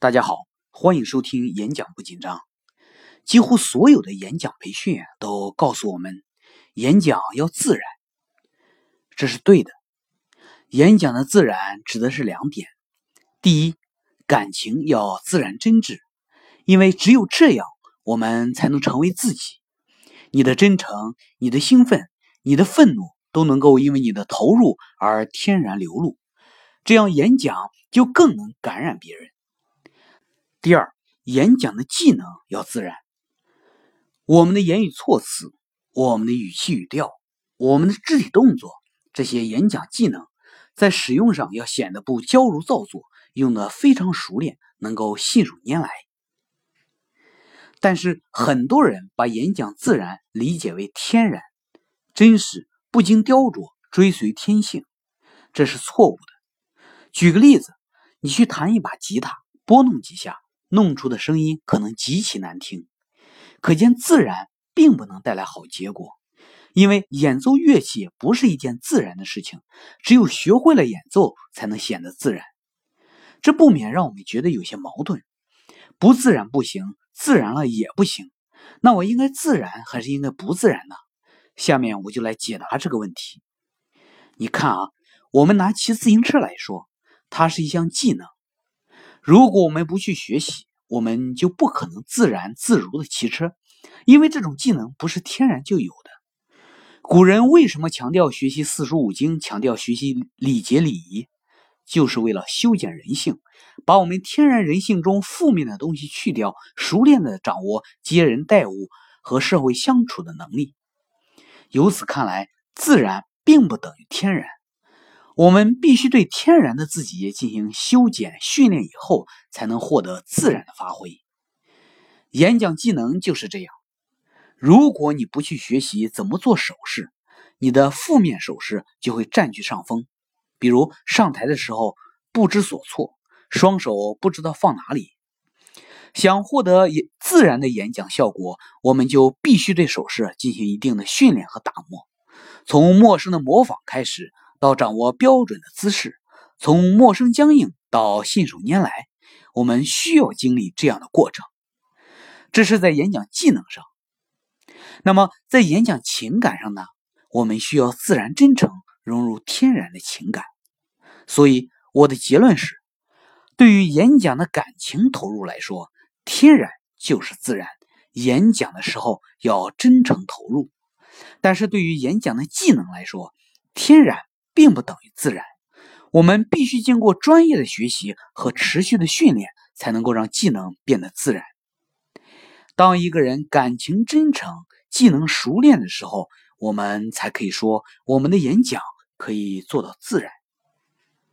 大家好，欢迎收听演讲不紧张。几乎所有的演讲培训都告诉我们，演讲要自然，这是对的。演讲的自然指的是两点：第一，感情要自然真挚，因为只有这样，我们才能成为自己。你的真诚、你的兴奋、你的愤怒，都能够因为你的投入而天然流露，这样演讲就更能感染别人。第二，演讲的技能要自然。我们的言语措辞、我们的语气语调、我们的肢体动作，这些演讲技能在使用上要显得不矫揉造作，用的非常熟练，能够信手拈来。但是很多人把演讲自然理解为天然、真实、不经雕琢、追随天性，这是错误的。举个例子，你去弹一把吉他，拨弄几下。弄出的声音可能极其难听，可见自然并不能带来好结果，因为演奏乐器不是一件自然的事情，只有学会了演奏才能显得自然。这不免让我们觉得有些矛盾：不自然不行，自然了也不行。那我应该自然还是应该不自然呢？下面我就来解答这个问题。你看啊，我们拿骑自行车来说，它是一项技能。如果我们不去学习，我们就不可能自然自如的骑车，因为这种技能不是天然就有的。古人为什么强调学习四书五经，强调学习礼节礼仪，就是为了修剪人性，把我们天然人性中负面的东西去掉，熟练的掌握接人待物和社会相处的能力。由此看来，自然并不等于天然。我们必须对天然的自己进行修剪训练以后，才能获得自然的发挥。演讲技能就是这样。如果你不去学习怎么做手势，你的负面手势就会占据上风。比如上台的时候不知所措，双手不知道放哪里。想获得自然的演讲效果，我们就必须对手势进行一定的训练和打磨，从陌生的模仿开始。到掌握标准的姿势，从陌生僵硬到信手拈来，我们需要经历这样的过程。这是在演讲技能上。那么在演讲情感上呢？我们需要自然真诚，融入天然的情感。所以我的结论是：对于演讲的感情投入来说，天然就是自然。演讲的时候要真诚投入。但是对于演讲的技能来说，天然。并不等于自然，我们必须经过专业的学习和持续的训练，才能够让技能变得自然。当一个人感情真诚、技能熟练的时候，我们才可以说我们的演讲可以做到自然。